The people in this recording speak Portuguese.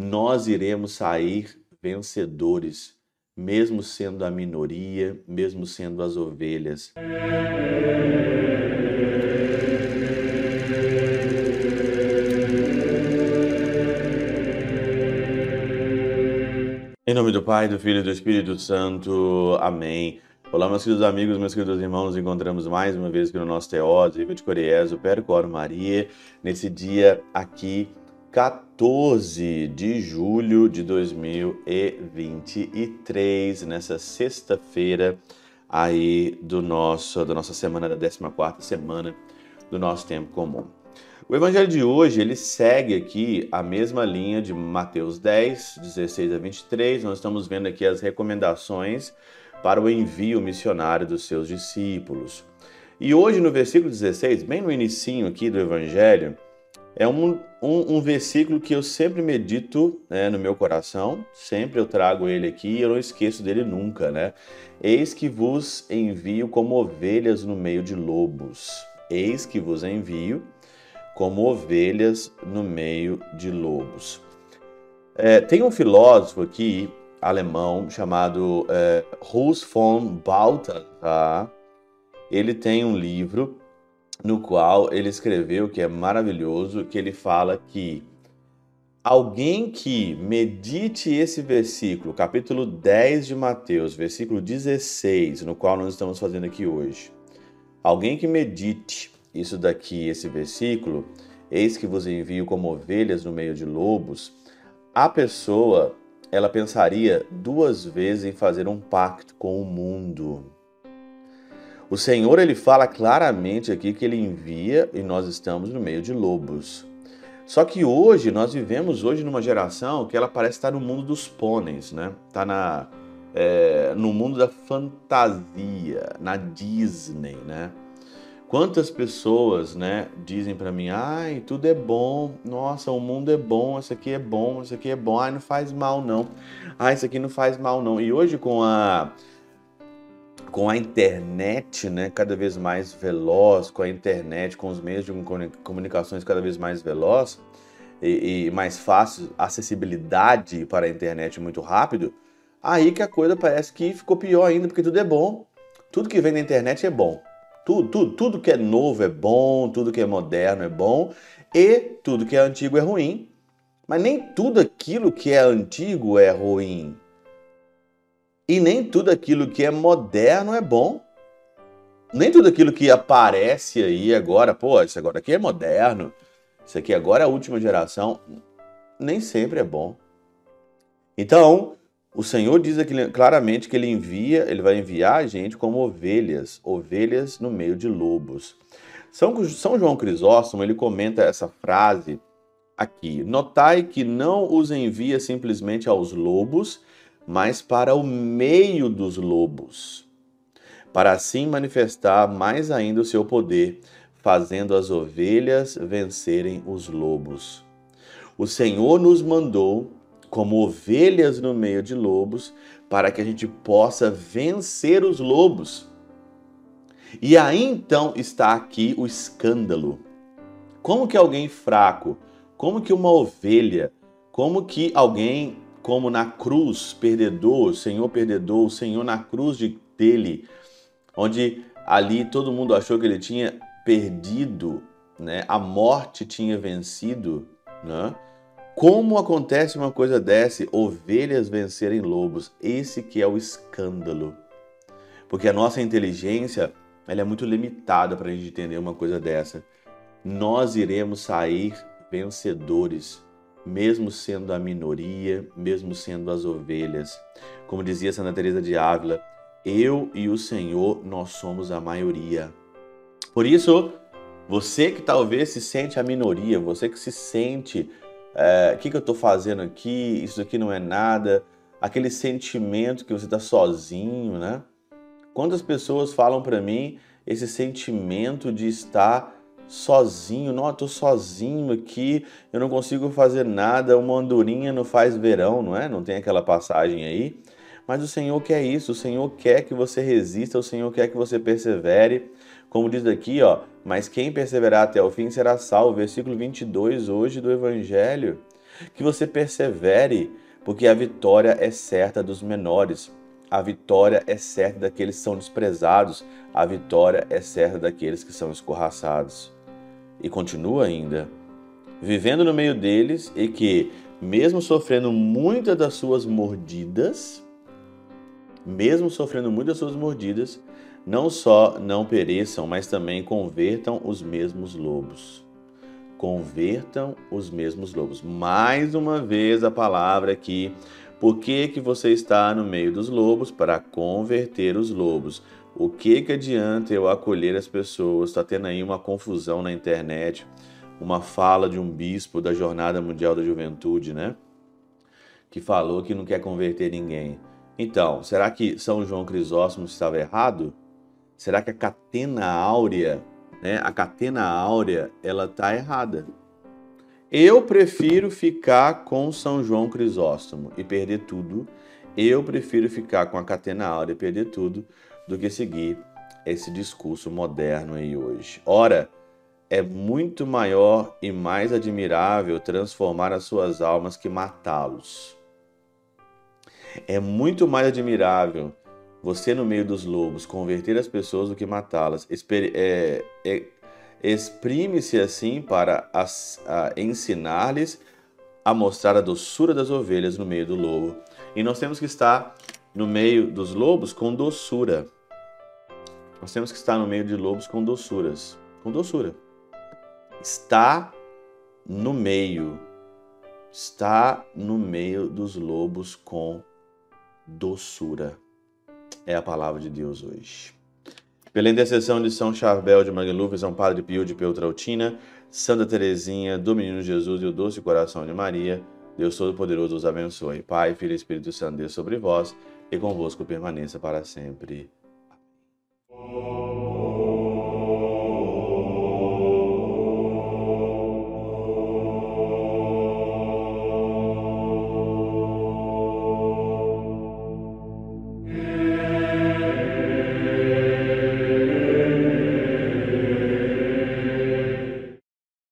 nós iremos sair vencedores, mesmo sendo a minoria, mesmo sendo as ovelhas. Em nome do Pai, do Filho e do Espírito Santo. Amém. Olá, meus queridos amigos, meus queridos irmãos, nos encontramos mais uma vez aqui no nosso Teóse, Viva de Coriés, o Percor Maria, nesse dia aqui, 14 de julho de 2023, nessa sexta-feira aí do nosso, da nossa semana, da 14ª semana do nosso tempo comum. O evangelho de hoje, ele segue aqui a mesma linha de Mateus 10, 16 a 23. Nós estamos vendo aqui as recomendações para o envio missionário dos seus discípulos. E hoje no versículo 16, bem no inicinho aqui do evangelho, é um, um, um versículo que eu sempre medito né, no meu coração, sempre eu trago ele aqui e eu não esqueço dele nunca, né? Eis que vos envio como ovelhas no meio de lobos. Eis que vos envio como ovelhas no meio de lobos. É, tem um filósofo aqui, alemão, chamado é, Hus von Balthasar. Ele tem um livro no qual ele escreveu, que é maravilhoso, que ele fala que alguém que medite esse versículo, capítulo 10 de Mateus, versículo 16, no qual nós estamos fazendo aqui hoje, alguém que medite isso daqui, esse versículo, eis que vos envio como ovelhas no meio de lobos, a pessoa ela pensaria duas vezes em fazer um pacto com o mundo. O Senhor ele fala claramente aqui que ele envia e nós estamos no meio de lobos. Só que hoje nós vivemos hoje numa geração que ela parece estar no mundo dos pôneis, né? Tá na é, no mundo da fantasia, na Disney, né? Quantas pessoas, né, dizem para mim, ai, tudo é bom, nossa, o mundo é bom, isso aqui é bom, isso aqui é bom, ai, não faz mal não, ai, isso aqui não faz mal não. E hoje com a com a internet, né, cada vez mais veloz, com a internet, com os meios de comunicações cada vez mais veloz e, e mais fácil, acessibilidade para a internet muito rápido, aí que a coisa parece que ficou pior ainda, porque tudo é bom. Tudo que vem na internet é bom. Tudo, tudo, tudo que é novo é bom, tudo que é moderno é bom e tudo que é antigo é ruim. Mas nem tudo aquilo que é antigo é ruim. E nem tudo aquilo que é moderno é bom. Nem tudo aquilo que aparece aí agora, pô, isso agora aqui é moderno, isso aqui agora é a última geração, nem sempre é bom. Então, o Senhor diz aqui claramente que ele envia, ele vai enviar a gente como ovelhas, ovelhas no meio de lobos. São, São João Crisóstomo, ele comenta essa frase aqui: Notai que não os envia simplesmente aos lobos, mas para o meio dos lobos, para assim manifestar mais ainda o seu poder, fazendo as ovelhas vencerem os lobos. O Senhor nos mandou como ovelhas no meio de lobos, para que a gente possa vencer os lobos. E aí então está aqui o escândalo. Como que alguém fraco, como que uma ovelha, como que alguém como na cruz, perdedor, o Senhor perdedor, o Senhor na cruz de, dele, onde ali todo mundo achou que ele tinha perdido, né? A morte tinha vencido, né? Como acontece uma coisa dessa? Ovelhas vencerem lobos. Esse que é o escândalo. Porque a nossa inteligência ela é muito limitada para a gente entender uma coisa dessa. Nós iremos sair vencedores, mesmo sendo a minoria, mesmo sendo as ovelhas. Como dizia Santa Teresa de Ávila, eu e o Senhor, nós somos a maioria. Por isso, você que talvez se sente a minoria, você que se sente é, o que, que eu estou fazendo aqui, isso aqui não é nada, aquele sentimento que você está sozinho, né? Quantas pessoas falam para mim esse sentimento de estar sozinho, não, eu tô sozinho aqui, eu não consigo fazer nada, uma andorinha não faz verão, não é? Não tem aquela passagem aí? Mas o Senhor quer isso, o Senhor quer que você resista, o Senhor quer que você persevere. Como diz aqui, ó, mas quem perseverar até o fim será salvo. Versículo 22 hoje do Evangelho. Que você persevere, porque a vitória é certa dos menores. A vitória é certa daqueles que são desprezados. A vitória é certa daqueles que são escorraçados. E continua ainda, vivendo no meio deles e que, mesmo sofrendo muitas das suas mordidas, mesmo sofrendo muitas das suas mordidas, não só não pereçam, mas também convertam os mesmos lobos. Convertam os mesmos lobos. Mais uma vez a palavra aqui. Por que, que você está no meio dos lobos? Para converter os lobos. O que, que adianta eu acolher as pessoas? Está tendo aí uma confusão na internet, uma fala de um bispo da Jornada Mundial da Juventude, né? Que falou que não quer converter ninguém. Então, será que São João Crisóstomo estava errado? Será que a catena áurea, né, a catena áurea, ela está errada? Eu prefiro ficar com São João Crisóstomo e perder tudo. Eu prefiro ficar com a catena áurea e perder tudo do que seguir esse discurso moderno aí hoje. Ora, é muito maior e mais admirável transformar as suas almas que matá-los. É muito mais admirável você no meio dos lobos, converter as pessoas do que matá-las. É, é, Exprime-se assim para ensinar-lhes a mostrar a doçura das ovelhas no meio do lobo. E nós temos que estar no meio dos lobos com doçura. Nós temos que estar no meio de lobos com doçuras. Com doçura. Está no meio. Está no meio dos lobos com doçura é a palavra de Deus hoje. Pela intercessão de São Charbel de Magluf, São Padre Pio de Peltrautina, Santa Teresinha, do Menino Jesus e o Doce Coração de Maria, Deus Todo-Poderoso os abençoe. Pai, Filho e Espírito Santo, Deus sobre vós e convosco permaneça para sempre. Amém.